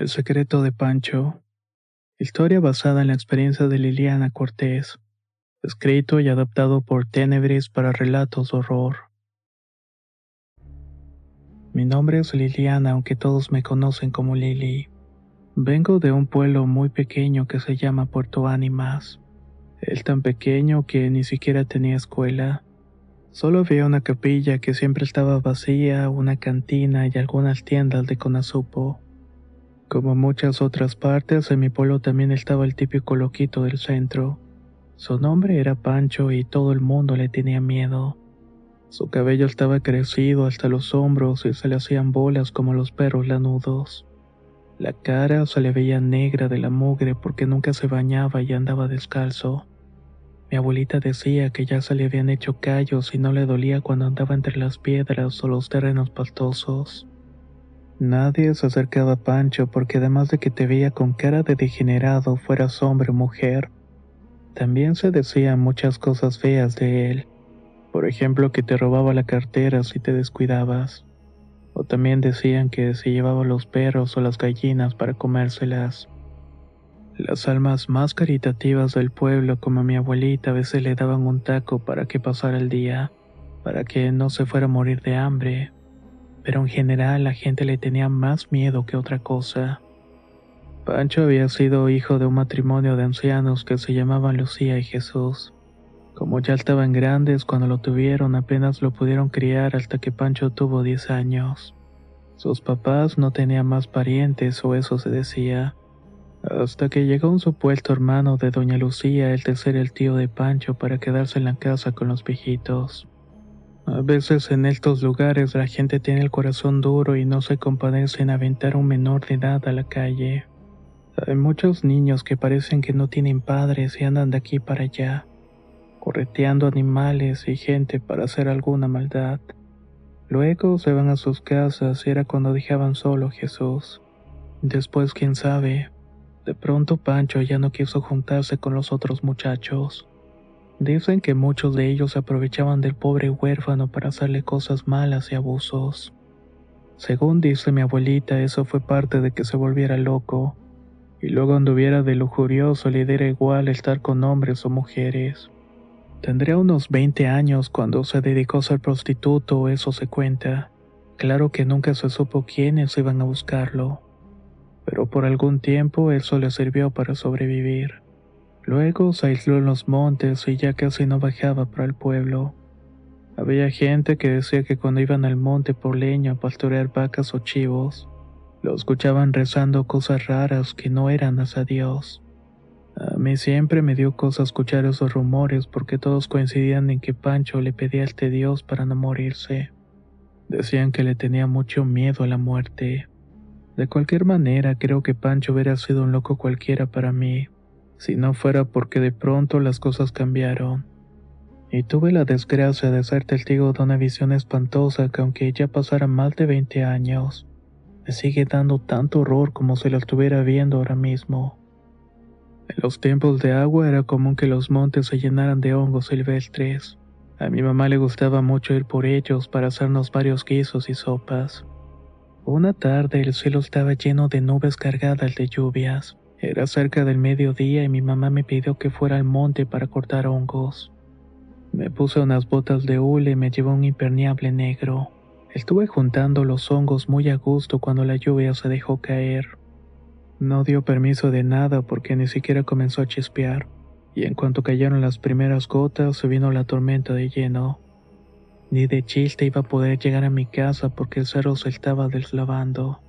El secreto de Pancho. Historia basada en la experiencia de Liliana Cortés. Escrito y adaptado por Tenebris para relatos de horror. Mi nombre es Liliana, aunque todos me conocen como Lili. Vengo de un pueblo muy pequeño que se llama Puerto Ánimas. El tan pequeño que ni siquiera tenía escuela. Solo había una capilla que siempre estaba vacía, una cantina y algunas tiendas de conazupo. Como muchas otras partes, en mi pueblo también estaba el típico loquito del centro. Su nombre era Pancho y todo el mundo le tenía miedo. Su cabello estaba crecido hasta los hombros y se le hacían bolas como los perros lanudos. La cara se le veía negra de la mugre porque nunca se bañaba y andaba descalzo. Mi abuelita decía que ya se le habían hecho callos y no le dolía cuando andaba entre las piedras o los terrenos pastosos. Nadie se acercaba a Pancho porque además de que te veía con cara de degenerado fueras hombre o mujer, también se decían muchas cosas feas de él. Por ejemplo, que te robaba la cartera si te descuidabas. O también decían que se llevaba los perros o las gallinas para comérselas. Las almas más caritativas del pueblo, como mi abuelita, a veces le daban un taco para que pasara el día, para que no se fuera a morir de hambre. Pero en general la gente le tenía más miedo que otra cosa. Pancho había sido hijo de un matrimonio de ancianos que se llamaban Lucía y Jesús. Como ya estaban grandes cuando lo tuvieron, apenas lo pudieron criar hasta que Pancho tuvo 10 años. Sus papás no tenían más parientes o eso se decía. Hasta que llegó un supuesto hermano de doña Lucía, el de ser el tío de Pancho, para quedarse en la casa con los viejitos. A veces en estos lugares la gente tiene el corazón duro y no se compadece en aventar a un menor de edad a la calle. Hay muchos niños que parecen que no tienen padres y andan de aquí para allá correteando animales y gente para hacer alguna maldad. Luego se van a sus casas y era cuando dejaban solo a Jesús. Después, quién sabe, de pronto Pancho ya no quiso juntarse con los otros muchachos. Dicen que muchos de ellos aprovechaban del pobre huérfano para hacerle cosas malas y abusos. Según dice mi abuelita, eso fue parte de que se volviera loco, y luego anduviera de lujurioso le diera igual estar con hombres o mujeres. Tendría unos 20 años cuando se dedicó a ser prostituto, eso se cuenta. Claro que nunca se supo quiénes iban a buscarlo. Pero por algún tiempo eso le sirvió para sobrevivir. Luego se aisló en los montes y ya casi no bajaba para el pueblo. Había gente que decía que cuando iban al monte por leña a pastorear vacas o chivos, lo escuchaban rezando cosas raras que no eran hacia Dios. A mí siempre me dio cosa escuchar esos rumores porque todos coincidían en que Pancho le pedía al este Dios para no morirse. Decían que le tenía mucho miedo a la muerte. De cualquier manera, creo que Pancho hubiera sido un loco cualquiera para mí, si no fuera porque de pronto las cosas cambiaron. Y tuve la desgracia de ser testigo de una visión espantosa que aunque ya pasara más de 20 años, me sigue dando tanto horror como si lo estuviera viendo ahora mismo. En los tiempos de agua era común que los montes se llenaran de hongos silvestres. A mi mamá le gustaba mucho ir por ellos para hacernos varios guisos y sopas. Una tarde el cielo estaba lleno de nubes cargadas de lluvias. Era cerca del mediodía y mi mamá me pidió que fuera al monte para cortar hongos. Me puse unas botas de hule y me llevó un impermeable negro. Estuve juntando los hongos muy a gusto cuando la lluvia se dejó caer. No dio permiso de nada porque ni siquiera comenzó a chispear, y en cuanto cayeron las primeras gotas se vino la tormenta de lleno. Ni de chiste iba a poder llegar a mi casa porque el cerro se estaba deslavando.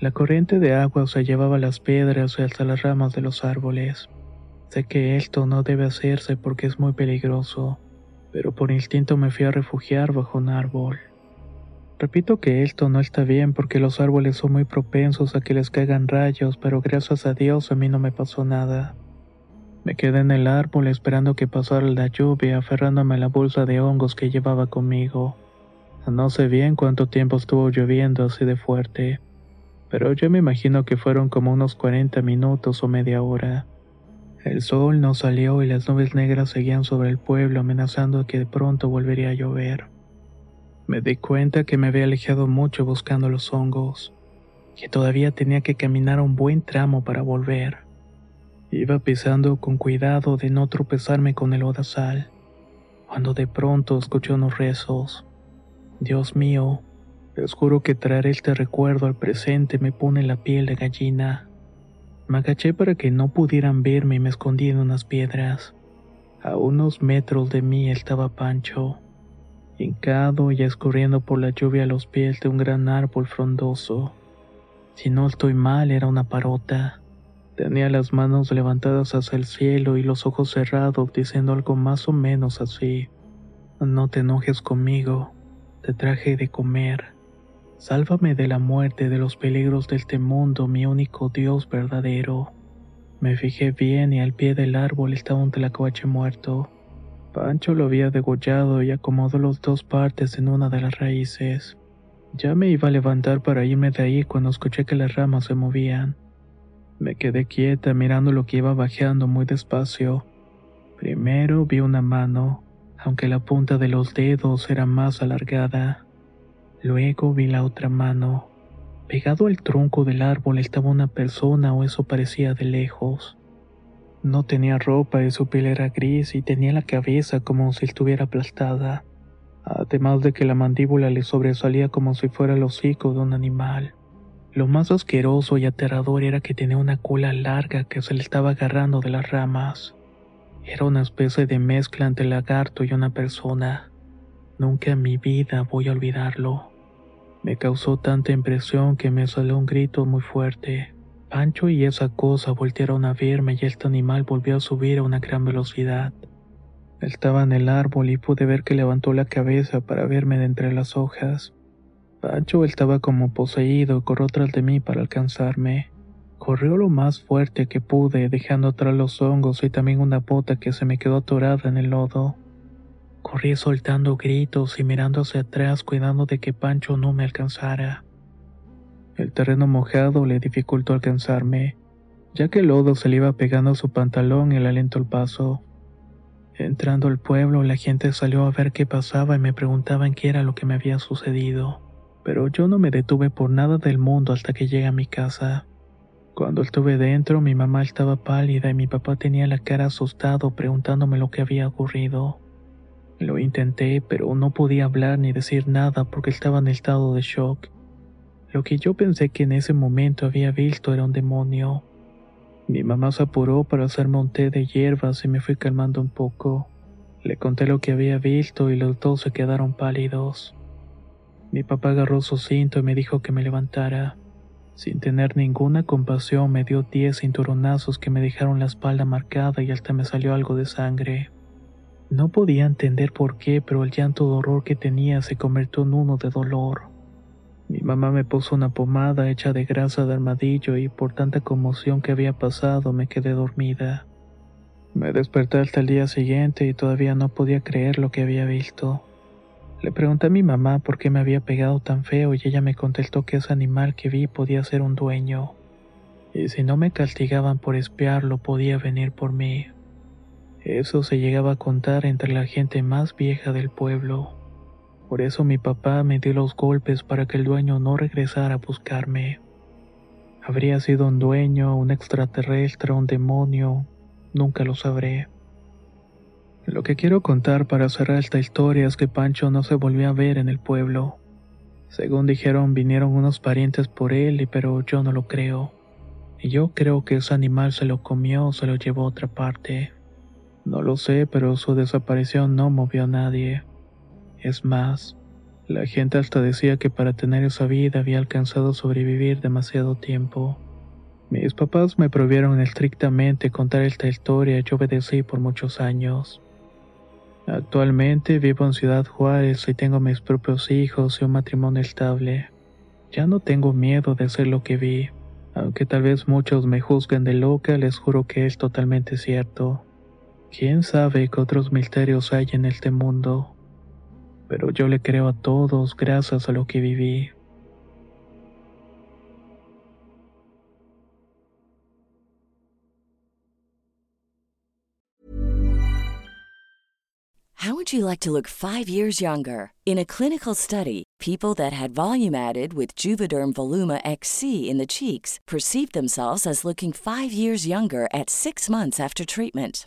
La corriente de agua se llevaba las piedras y hasta las ramas de los árboles. Sé que esto no debe hacerse porque es muy peligroso, pero por instinto me fui a refugiar bajo un árbol. Repito que esto no está bien porque los árboles son muy propensos a que les caigan rayos, pero gracias a Dios a mí no me pasó nada. Me quedé en el árbol esperando que pasara la lluvia, aferrándome a la bolsa de hongos que llevaba conmigo. No sé bien cuánto tiempo estuvo lloviendo así de fuerte, pero yo me imagino que fueron como unos 40 minutos o media hora. El sol no salió y las nubes negras seguían sobre el pueblo amenazando que de pronto volvería a llover. Me di cuenta que me había alejado mucho buscando los hongos, que todavía tenía que caminar un buen tramo para volver. Iba pisando con cuidado de no tropezarme con el odasal, cuando de pronto escuché unos rezos. Dios mío, les juro que traer este recuerdo al presente me pone la piel de gallina. Me agaché para que no pudieran verme y me escondí en unas piedras. A unos metros de mí estaba Pancho hincado y escurriendo por la lluvia a los pies de un gran árbol frondoso. Si no estoy mal, era una parota. Tenía las manos levantadas hacia el cielo y los ojos cerrados diciendo algo más o menos así. No te enojes conmigo, te traje de comer. Sálvame de la muerte, de los peligros de este mundo, mi único Dios verdadero. Me fijé bien y al pie del árbol estaba un tlacuache muerto. Pancho lo había degollado y acomodó las dos partes en una de las raíces. Ya me iba a levantar para irme de ahí cuando escuché que las ramas se movían. Me quedé quieta mirando lo que iba bajando muy despacio. Primero vi una mano, aunque la punta de los dedos era más alargada. Luego vi la otra mano. Pegado al tronco del árbol estaba una persona o eso parecía de lejos. No tenía ropa y su piel era gris y tenía la cabeza como si estuviera aplastada, además de que la mandíbula le sobresalía como si fuera el hocico de un animal. Lo más asqueroso y aterrador era que tenía una cola larga que se le estaba agarrando de las ramas. Era una especie de mezcla entre lagarto y una persona. Nunca en mi vida voy a olvidarlo. Me causó tanta impresión que me salió un grito muy fuerte. Pancho y esa cosa voltearon a verme y este animal volvió a subir a una gran velocidad. Estaba en el árbol y pude ver que levantó la cabeza para verme de entre las hojas. Pancho estaba como poseído y corrió tras de mí para alcanzarme. Corrió lo más fuerte que pude, dejando atrás los hongos y también una bota que se me quedó atorada en el lodo. Corrí soltando gritos y mirando hacia atrás cuidando de que Pancho no me alcanzara. El terreno mojado le dificultó alcanzarme, ya que el lodo se le iba pegando a su pantalón y le alentó el paso. Entrando al pueblo, la gente salió a ver qué pasaba y me preguntaban qué era lo que me había sucedido, pero yo no me detuve por nada del mundo hasta que llegué a mi casa. Cuando estuve dentro, mi mamá estaba pálida y mi papá tenía la cara asustado preguntándome lo que había ocurrido. Lo intenté, pero no podía hablar ni decir nada porque estaba en estado de shock. Lo que yo pensé que en ese momento había visto era un demonio. Mi mamá se apuró para hacerme un té de hierbas y me fui calmando un poco. Le conté lo que había visto y los dos se quedaron pálidos. Mi papá agarró su cinto y me dijo que me levantara. Sin tener ninguna compasión me dio diez cinturonazos que me dejaron la espalda marcada y hasta me salió algo de sangre. No podía entender por qué, pero el llanto de horror que tenía se convirtió en uno de dolor. Mi mamá me puso una pomada hecha de grasa de armadillo y por tanta conmoción que había pasado me quedé dormida. Me desperté hasta el día siguiente y todavía no podía creer lo que había visto. Le pregunté a mi mamá por qué me había pegado tan feo y ella me contestó que ese animal que vi podía ser un dueño. Y si no me castigaban por espiarlo podía venir por mí. Eso se llegaba a contar entre la gente más vieja del pueblo. Por eso mi papá me dio los golpes para que el dueño no regresara a buscarme. Habría sido un dueño, un extraterrestre, un demonio, nunca lo sabré. Lo que quiero contar para cerrar esta historia es que Pancho no se volvió a ver en el pueblo. Según dijeron, vinieron unos parientes por él, pero yo no lo creo. Y yo creo que ese animal se lo comió o se lo llevó a otra parte. No lo sé, pero su desaparición no movió a nadie. Es más, la gente hasta decía que para tener esa vida había alcanzado sobrevivir demasiado tiempo. Mis papás me prohibieron estrictamente contar esta historia y yo obedecí por muchos años. Actualmente vivo en Ciudad Juárez y tengo mis propios hijos y un matrimonio estable. Ya no tengo miedo de hacer lo que vi. Aunque tal vez muchos me juzguen de loca, les juro que es totalmente cierto. ¿Quién sabe qué otros misterios hay en este mundo? Pero yo le creo a todos gracias a lo que viví. How would you like to look five years younger? In a clinical study, people that had volume added with Juvederm Voluma XC in the cheeks perceived themselves as looking five years younger at six months after treatment.